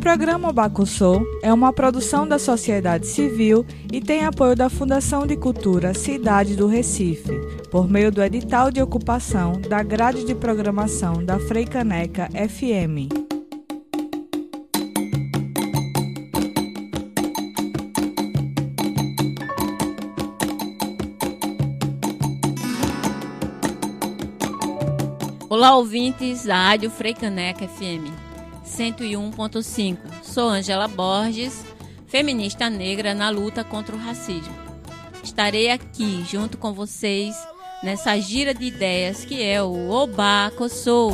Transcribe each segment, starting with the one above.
Programa Bacussou é uma produção da sociedade civil e tem apoio da Fundação de Cultura Cidade do Recife, por meio do edital de ocupação da grade de programação da Freicaneca FM. Olá, ouvintes da Rádio Freicaneca FM 101.5. Sou Angela Borges, feminista negra na luta contra o racismo. Estarei aqui junto com vocês nessa gira de ideias que é o Oba Sou.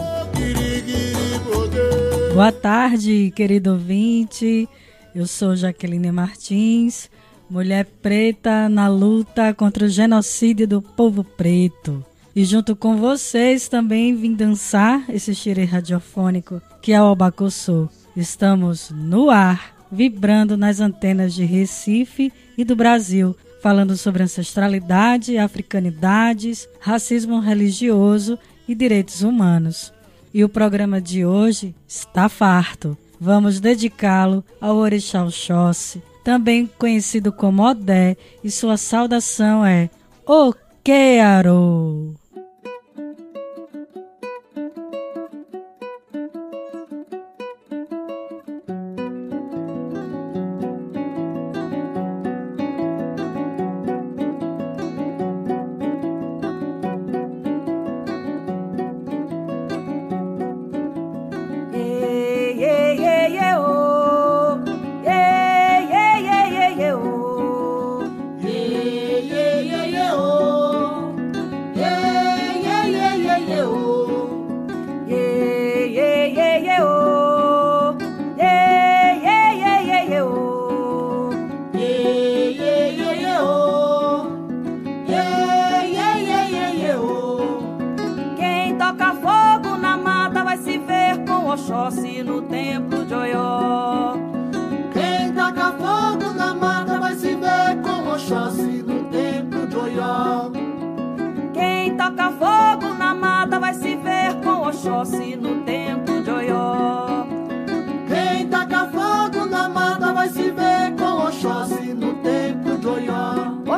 Boa tarde, querido ouvinte. Eu sou Jaqueline Martins, mulher preta na luta contra o genocídio do povo preto. E junto com vocês também vim dançar esse xirê radiofônico que é o Abacossô. Estamos no ar, vibrando nas antenas de Recife e do Brasil, falando sobre ancestralidade, africanidades, racismo religioso e direitos humanos. E o programa de hoje está farto. Vamos dedicá-lo ao Orixá Oxóssi, também conhecido como Odé, e sua saudação é Okearo.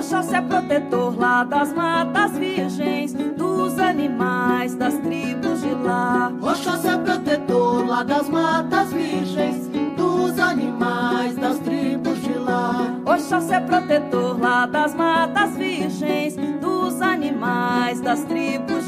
Oxóssi é protetor lá das matas virgens, dos animais, das tribos de lá. Oxóssi é protetor lá das matas virgens, dos animais, das tribos de lá. Oxóssi é protetor lá das matas virgens, dos animais, das tribos de lá.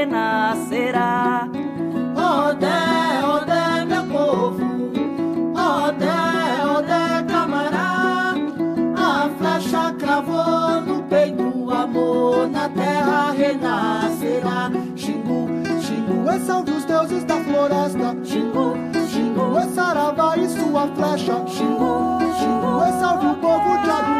renascerá. Odé, Odé, meu povo, Odé, Odé, camará, a flecha cravou no peito, o amor na terra renascerá. Xingu, Xingu é são dos deuses da floresta, Xingu, Xingu é saravá e sua flecha, Xingu, Xingu é salve o povo de Aru.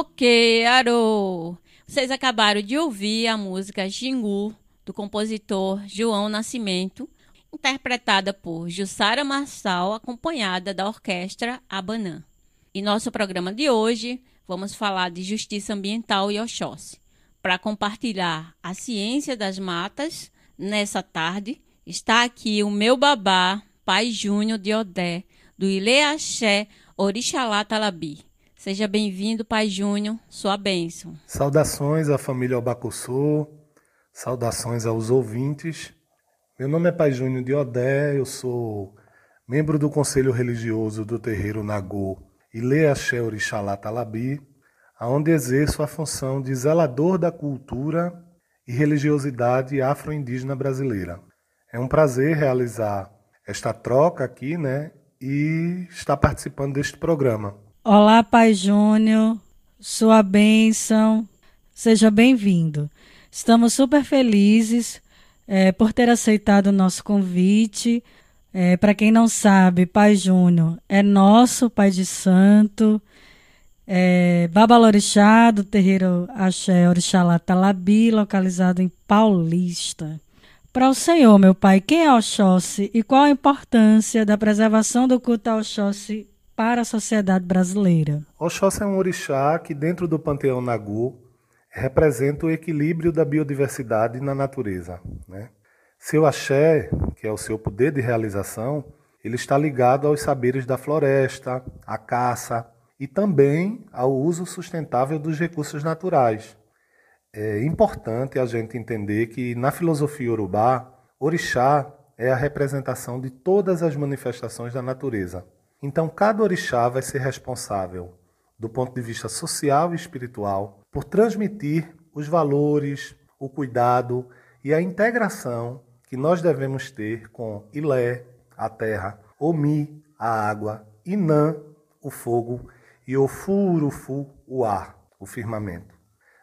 Ok, Aro! Vocês acabaram de ouvir a música Jingu, do compositor João Nascimento, interpretada por Jussara Marçal, acompanhada da orquestra Abanã. Em nosso programa de hoje, vamos falar de justiça ambiental e Oxóssi. Para compartilhar a ciência das matas, nessa tarde, está aqui o meu babá, Pai Júnior de Odé, do Ilê Axé Orixalá Talabi. Seja bem-vindo, Pai Júnior, sua bênção. Saudações à família Albacuçu, saudações aos ouvintes. Meu nome é Pai Júnior de Odé, eu sou membro do Conselho Religioso do Terreiro Nagô Ilê Axé Orixalá Talabi, aonde exerço a função de zelador da cultura e religiosidade afro-indígena brasileira. É um prazer realizar esta troca aqui, né, e estar participando deste programa. Olá, Pai Júnior, sua bênção, seja bem-vindo. Estamos super felizes é, por ter aceitado o nosso convite. É, Para quem não sabe, Pai Júnior é nosso Pai de Santo, é, Babalorixá, do terreiro Axé Orixalá Talabi, localizado em Paulista. Para o Senhor, meu Pai, quem é Oxóssi e qual a importância da preservação do culto a Oxóssi para a sociedade brasileira? Oxóssi é um orixá que, dentro do panteão Nagu, representa o equilíbrio da biodiversidade na natureza. Né? Seu axé, que é o seu poder de realização, ele está ligado aos saberes da floresta, à caça e também ao uso sustentável dos recursos naturais. É importante a gente entender que na filosofia urubá, orixá é a representação de todas as manifestações da natureza. Então, cada orixá vai ser responsável, do ponto de vista social e espiritual, por transmitir os valores, o cuidado e a integração que nós devemos ter com Ilé, a terra, Omi, a água, Inã, o fogo e Ofurufu, o ar, o firmamento.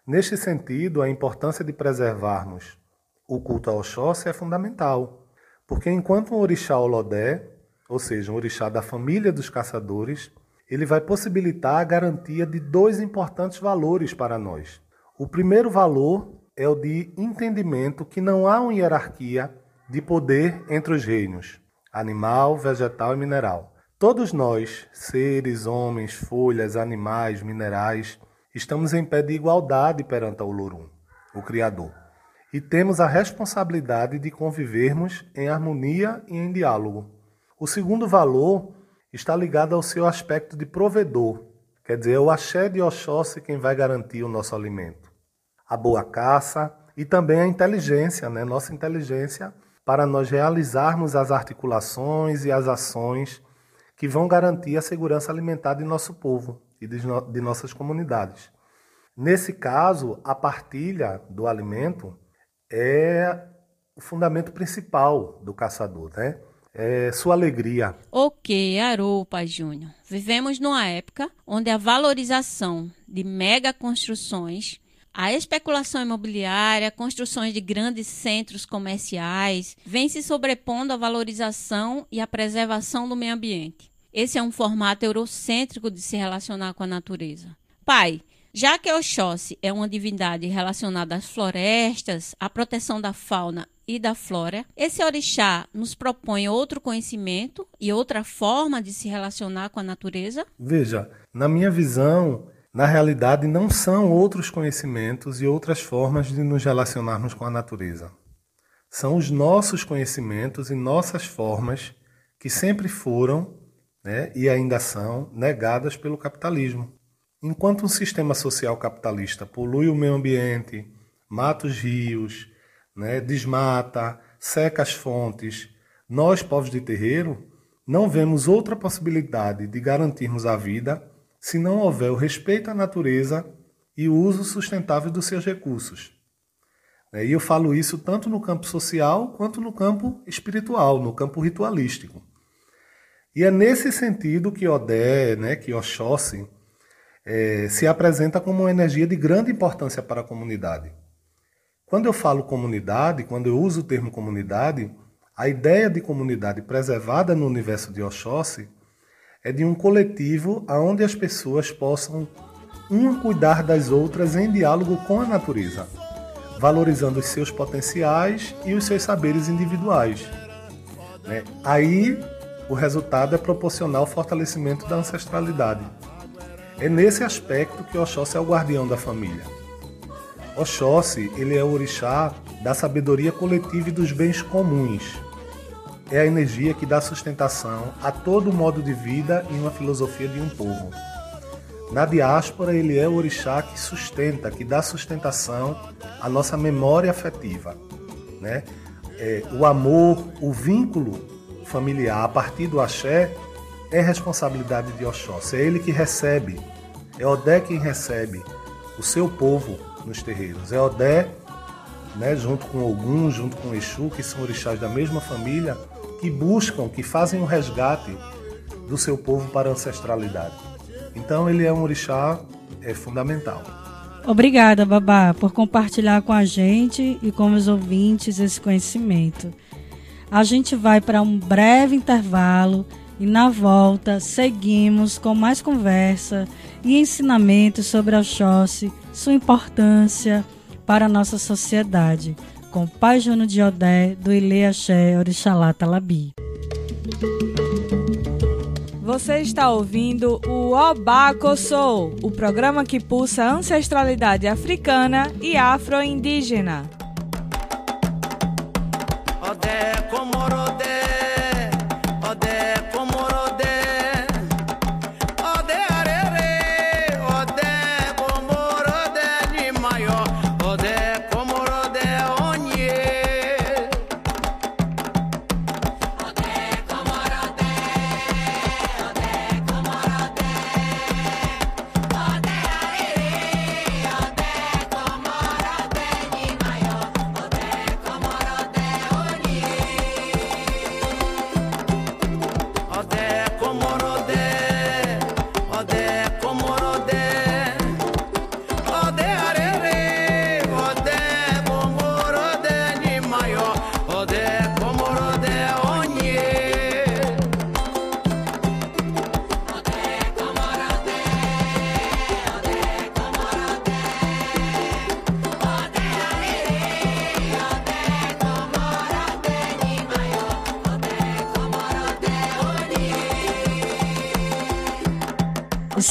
Neste sentido, a importância de preservarmos o culto ao Oxóssi é fundamental, porque enquanto um orixá Olodé ou seja, um orixá da família dos caçadores, ele vai possibilitar a garantia de dois importantes valores para nós. O primeiro valor é o de entendimento que não há uma hierarquia de poder entre os reinos, animal, vegetal e mineral. Todos nós, seres, homens, folhas, animais, minerais, estamos em pé de igualdade perante o Olorum, o Criador. E temos a responsabilidade de convivermos em harmonia e em diálogo. O segundo valor está ligado ao seu aspecto de provedor, quer dizer, é o axé de Oxóssi quem vai garantir o nosso alimento. A boa caça e também a inteligência, né? nossa inteligência para nós realizarmos as articulações e as ações que vão garantir a segurança alimentar de nosso povo e de, no de nossas comunidades. Nesse caso, a partilha do alimento é o fundamento principal do caçador, né? É, sua alegria. Ok, Arô, Pai Júnior. Vivemos numa época onde a valorização de mega construções, a especulação imobiliária, construções de grandes centros comerciais, vem se sobrepondo à valorização e à preservação do meio ambiente. Esse é um formato eurocêntrico de se relacionar com a natureza. Pai, já que Oxóssi é uma divindade relacionada às florestas, à proteção da fauna e da flora. Esse orixá nos propõe outro conhecimento e outra forma de se relacionar com a natureza? Veja, na minha visão, na realidade não são outros conhecimentos e outras formas de nos relacionarmos com a natureza. São os nossos conhecimentos e nossas formas que sempre foram né, e ainda são negadas pelo capitalismo. Enquanto um sistema social capitalista polui o meio ambiente, mata os rios, né, desmata, seca as fontes, nós, povos de terreiro, não vemos outra possibilidade de garantirmos a vida se não houver o respeito à natureza e o uso sustentável dos seus recursos. Né, e eu falo isso tanto no campo social quanto no campo espiritual, no campo ritualístico. E é nesse sentido que Odé, né, que Oxóssi, é, se apresenta como uma energia de grande importância para a comunidade. Quando eu falo comunidade, quando eu uso o termo comunidade, a ideia de comunidade preservada no universo de Oxóssi é de um coletivo onde as pessoas possam uma cuidar das outras em diálogo com a natureza, valorizando os seus potenciais e os seus saberes individuais. Né? Aí o resultado é proporcional ao fortalecimento da ancestralidade. É nesse aspecto que Oxóssi é o guardião da família. Oxóssi ele é o orixá da sabedoria coletiva e dos bens comuns. É a energia que dá sustentação a todo modo de vida e uma filosofia de um povo. Na diáspora, ele é o orixá que sustenta, que dá sustentação à nossa memória afetiva. Né? É, o amor, o vínculo familiar a partir do axé é responsabilidade de Oxóssi. É ele que recebe, é Odé quem recebe o seu povo nos terreiros. É Odé, né, junto com Ogum, junto com Exu, que são orixás da mesma família, que buscam, que fazem o um resgate do seu povo para a ancestralidade. Então ele é um orixá é fundamental. Obrigada, Babá, por compartilhar com a gente e com os ouvintes esse conhecimento. A gente vai para um breve intervalo e na volta seguimos com mais conversa e ensinamentos sobre a Oxóssi, sua importância para a nossa sociedade, com o Pai Júnior de Odé, do Ile Axé Orixalá Talabi. Você está ouvindo o Obaco Soul, o programa que pulsa ancestralidade africana e afro-indígena.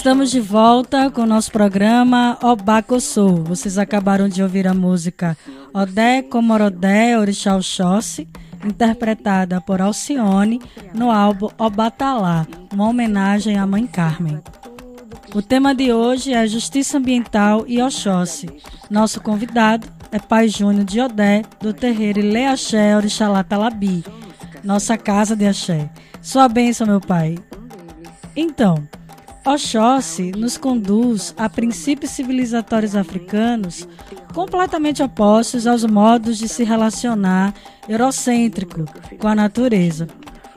Estamos de volta com o nosso programa Obacossou. Vocês acabaram de ouvir a música Odé Comorodé Orixá Oxóssi, interpretada por Alcione no álbum Obatalá, uma homenagem à Mãe Carmen. O tema de hoje é Justiça Ambiental e Oxóssi. Nosso convidado é Pai Júnior de Odé, do terreiro Ilê Axé Orixalá Talabi, nossa casa de axé. Sua bênção, meu pai. Então, Oxóssi nos conduz a princípios civilizatórios africanos completamente opostos aos modos de se relacionar eurocêntrico com a natureza.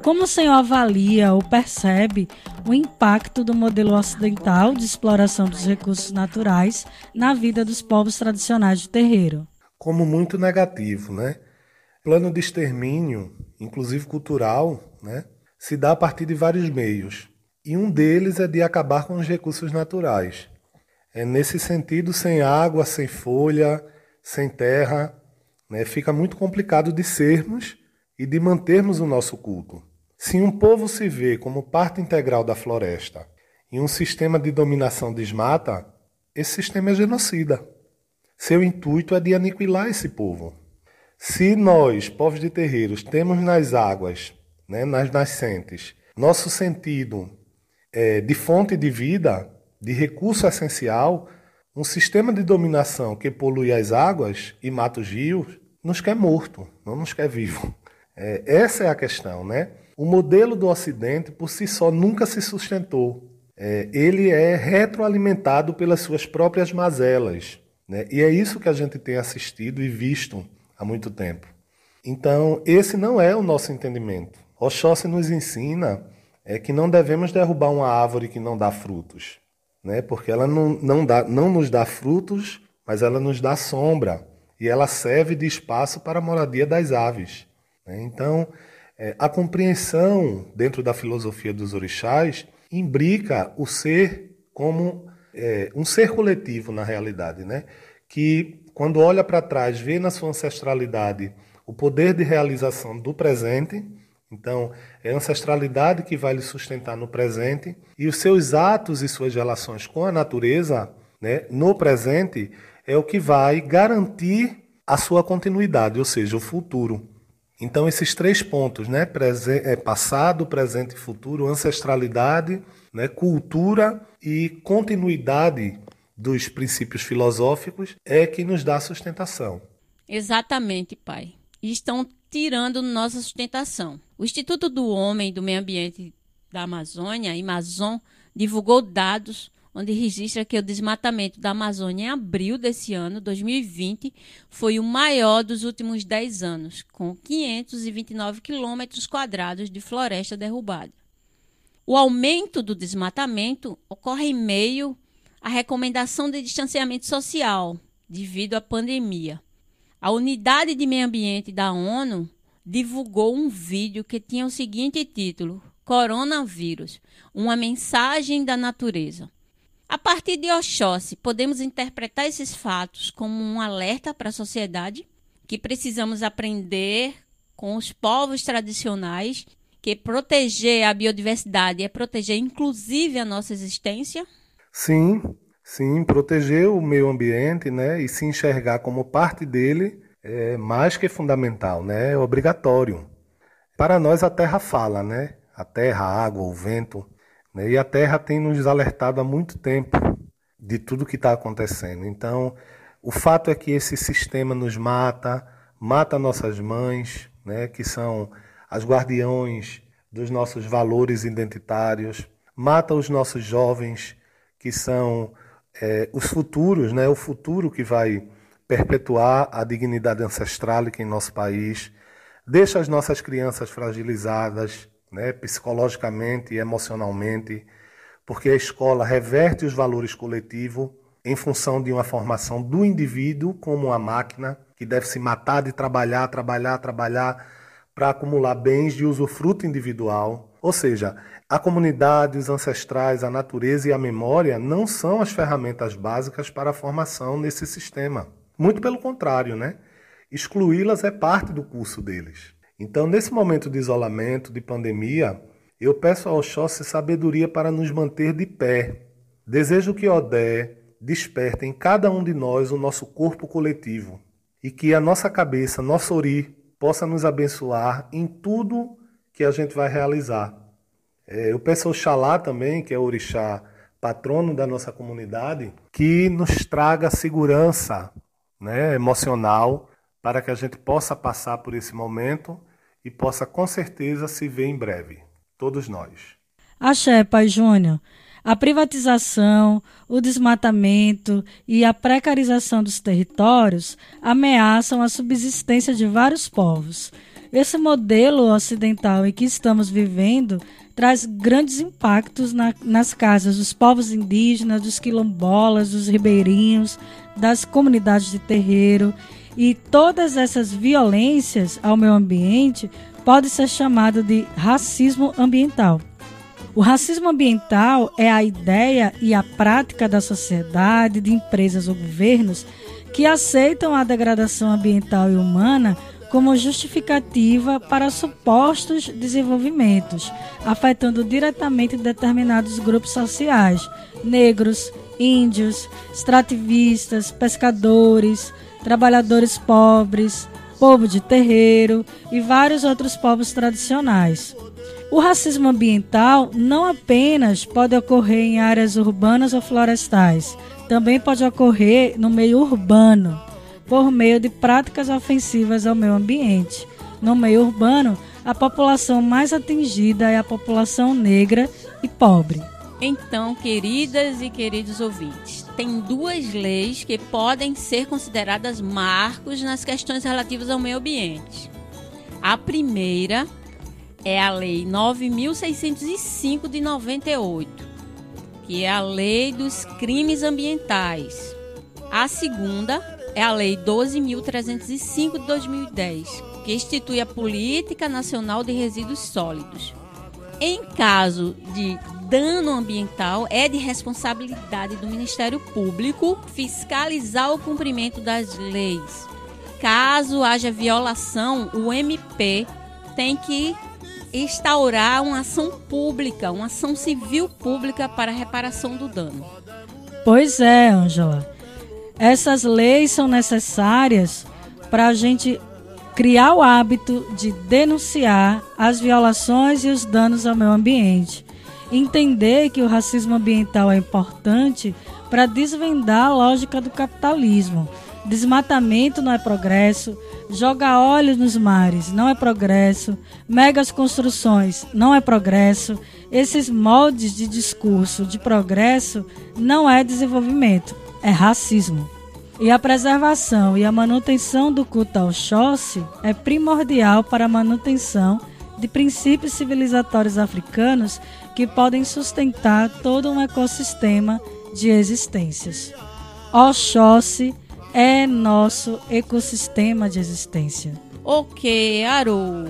Como o senhor avalia ou percebe o impacto do modelo ocidental de exploração dos recursos naturais na vida dos povos tradicionais de terreiro? Como muito negativo, né? Plano de extermínio, inclusive cultural, né, se dá a partir de vários meios e um deles é de acabar com os recursos naturais. É nesse sentido, sem água, sem folha, sem terra, né, fica muito complicado de sermos e de mantermos o nosso culto. Se um povo se vê como parte integral da floresta e um sistema de dominação desmata, esse sistema é genocida. Seu intuito é de aniquilar esse povo. Se nós, povos de terreiros, temos nas águas, né, nas nascentes, nosso sentido é, de fonte de vida, de recurso essencial, um sistema de dominação que polui as águas e mata os rios, nos quer morto, não nos quer vivo. É, essa é a questão, né? O modelo do Ocidente, por si só, nunca se sustentou. É, ele é retroalimentado pelas suas próprias mazelas. Né? E é isso que a gente tem assistido e visto há muito tempo. Então, esse não é o nosso entendimento. Oxóssi nos ensina é que não devemos derrubar uma árvore que não dá frutos, né? porque ela não, não, dá, não nos dá frutos, mas ela nos dá sombra e ela serve de espaço para a moradia das aves. Né? Então, é, a compreensão dentro da filosofia dos orixás imbrica o ser como é, um ser coletivo na realidade, né? Que quando olha para trás vê na sua ancestralidade o poder de realização do presente. Então, é a ancestralidade que vai lhe sustentar no presente e os seus atos e suas relações com a natureza, né, no presente, é o que vai garantir a sua continuidade, ou seja, o futuro. Então, esses três pontos, né, é, passado, presente e futuro, ancestralidade, né, cultura e continuidade dos princípios filosóficos, é que nos dá sustentação. Exatamente, pai estão tirando nossa sustentação. O Instituto do Homem e do Meio Ambiente da Amazônia, Amazon, divulgou dados onde registra que o desmatamento da Amazônia em abril desse ano, 2020, foi o maior dos últimos 10 anos, com 529 quilômetros quadrados de floresta derrubada. O aumento do desmatamento ocorre em meio à recomendação de distanciamento social devido à pandemia. A Unidade de Meio Ambiente da ONU divulgou um vídeo que tinha o seguinte título: Coronavírus Uma mensagem da natureza. A partir de Oxóssi, podemos interpretar esses fatos como um alerta para a sociedade que precisamos aprender com os povos tradicionais que proteger a biodiversidade é proteger inclusive a nossa existência? Sim, Sim, proteger o meio ambiente né, e se enxergar como parte dele é mais que fundamental, né, é obrigatório. Para nós a terra fala, né? A terra, a água, o vento. Né, e a terra tem nos alertado há muito tempo de tudo que está acontecendo. Então, o fato é que esse sistema nos mata, mata nossas mães, né, que são as guardiões dos nossos valores identitários, mata os nossos jovens, que são é, os futuros, né, o futuro que vai perpetuar a dignidade ancestral em nosso país, deixa as nossas crianças fragilizadas né, psicologicamente e emocionalmente, porque a escola reverte os valores coletivos em função de uma formação do indivíduo como uma máquina que deve se matar de trabalhar, trabalhar, trabalhar para acumular bens de usufruto individual. Ou seja, a comunidade, os ancestrais, a natureza e a memória não são as ferramentas básicas para a formação nesse sistema. Muito pelo contrário, né? Excluí-las é parte do curso deles. Então, nesse momento de isolamento, de pandemia, eu peço ao Oxóssi sabedoria para nos manter de pé. Desejo que Odé desperte em cada um de nós o nosso corpo coletivo e que a nossa cabeça, nosso ori, possa nos abençoar em tudo que a gente vai realizar é, eu peço ao Xalá também, que é o orixá patrono da nossa comunidade, que nos traga segurança né, emocional para que a gente possa passar por esse momento e possa com certeza se ver em breve, todos nós. Axé, Pai Júnior. A privatização, o desmatamento e a precarização dos territórios ameaçam a subsistência de vários povos. Esse modelo ocidental em que estamos vivendo traz grandes impactos na, nas casas dos povos indígenas, dos quilombolas, dos ribeirinhos, das comunidades de terreiro. E todas essas violências ao meio ambiente podem ser chamadas de racismo ambiental. O racismo ambiental é a ideia e a prática da sociedade, de empresas ou governos que aceitam a degradação ambiental e humana como justificativa para supostos desenvolvimentos, afetando diretamente determinados grupos sociais, negros, índios, extrativistas, pescadores, trabalhadores pobres, povo de terreiro e vários outros povos tradicionais. O racismo ambiental não apenas pode ocorrer em áreas urbanas ou florestais, também pode ocorrer no meio urbano por meio de práticas ofensivas ao meio ambiente. No meio urbano, a população mais atingida é a população negra e pobre. Então, queridas e queridos ouvintes, tem duas leis que podem ser consideradas marcos nas questões relativas ao meio ambiente. A primeira é a Lei 9605 de 98, que é a Lei dos Crimes Ambientais. A segunda é a Lei 12.305 de 2010, que institui a Política Nacional de Resíduos Sólidos. Em caso de dano ambiental é de responsabilidade do Ministério Público fiscalizar o cumprimento das leis. Caso haja violação, o MP tem que instaurar uma ação pública, uma ação civil pública para reparação do dano. Pois é, Ângela. Essas leis são necessárias para a gente criar o hábito de denunciar as violações e os danos ao meio ambiente. Entender que o racismo ambiental é importante para desvendar a lógica do capitalismo. Desmatamento não é progresso, jogar óleo nos mares não é progresso, megas construções não é progresso, esses moldes de discurso de progresso não é desenvolvimento, é racismo. E a preservação e a manutenção do culto ao Xóssi é primordial para a manutenção de princípios civilizatórios africanos que podem sustentar todo um ecossistema de existências. Oxóssi é nosso ecossistema de existência. Ok, Aru.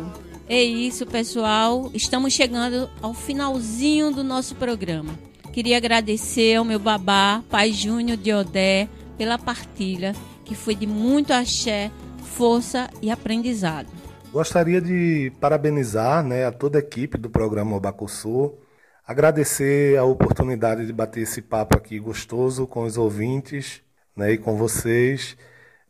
É isso, pessoal. Estamos chegando ao finalzinho do nosso programa. Queria agradecer ao meu babá, Pai Júnior de Odé, pela partilha, que foi de muito axé, força e aprendizado. Gostaria de parabenizar né, a toda a equipe do programa Obacuçu, agradecer a oportunidade de bater esse papo aqui gostoso com os ouvintes né, e com vocês.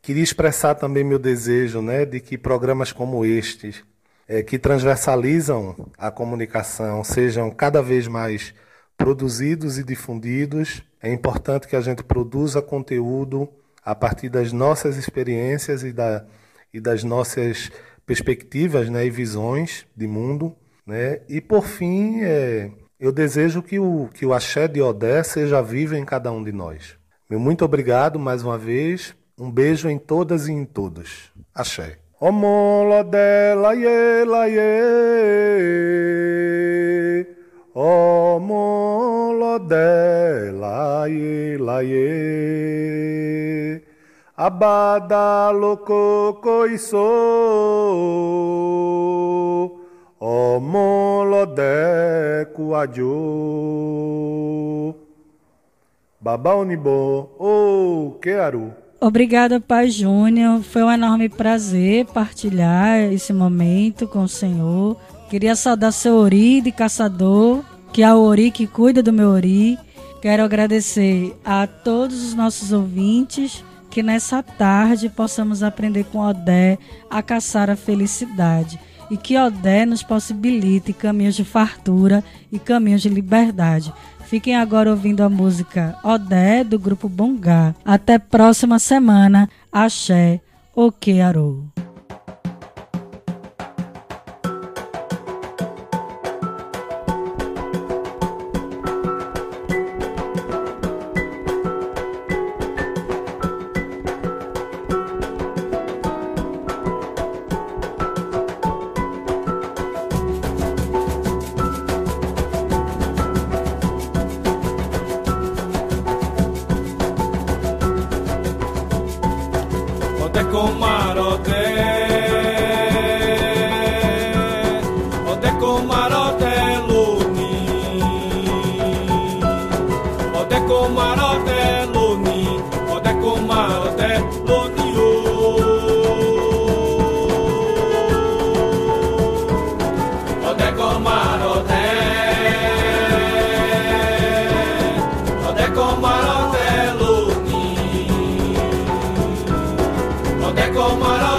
Queria expressar também meu desejo né, de que programas como estes, é, que transversalizam a comunicação, sejam cada vez mais produzidos e difundidos é importante que a gente produza conteúdo a partir das nossas experiências e, da, e das nossas perspectivas né, e visões de mundo. Né? E, por fim, é, eu desejo que o, que o axé de Odé seja vivo em cada um de nós. Muito obrigado mais uma vez. Um beijo em todas e em todos. Axé. Omolodé, laie, laie. Omo lodé, laie, laie. Abada loco coiso. Omo lodé, cuadio. Baba Onibo, oh. Obrigada, Pai Júnior. Foi um enorme prazer partilhar esse momento com o Senhor. Queria saudar seu Ori de caçador, que é o Ori que cuida do meu Ori. Quero agradecer a todos os nossos ouvintes que nessa tarde possamos aprender com Odé a caçar a felicidade e que Odé nos possibilite caminhos de fartura e caminhos de liberdade. Fiquem agora ouvindo a música Odé do grupo Bongá. Até próxima semana. Axé, Okearou. Mata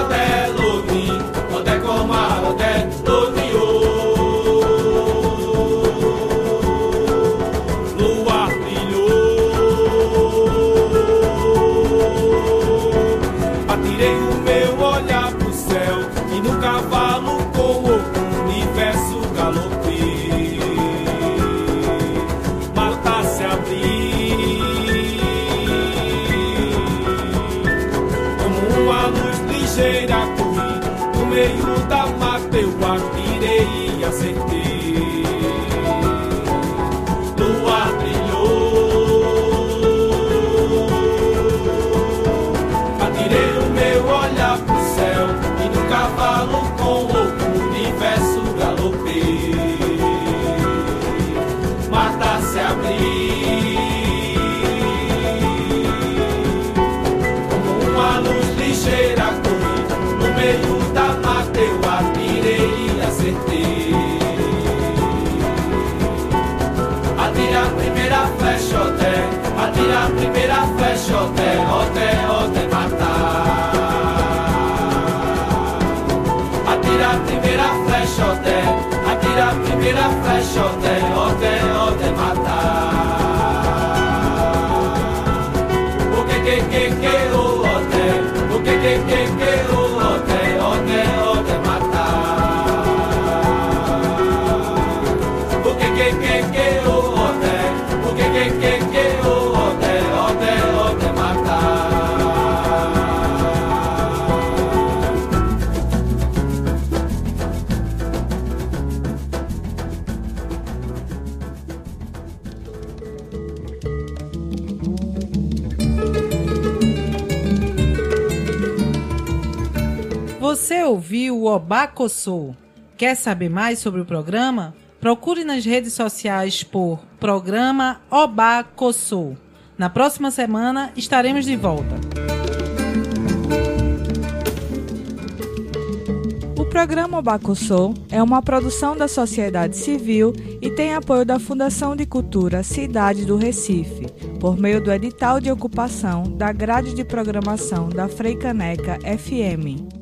ote, ote, ote matar. Atira a primeira flecha, ote, atira a primeira flecha, ote, ote, ote Ouviu o Obacossô? Quer saber mais sobre o programa? Procure nas redes sociais por Programa Obacossô. Na próxima semana estaremos de volta. O programa Obacussô é uma produção da sociedade civil e tem apoio da Fundação de Cultura Cidade do Recife, por meio do edital de ocupação da grade de programação da Freicaneca FM.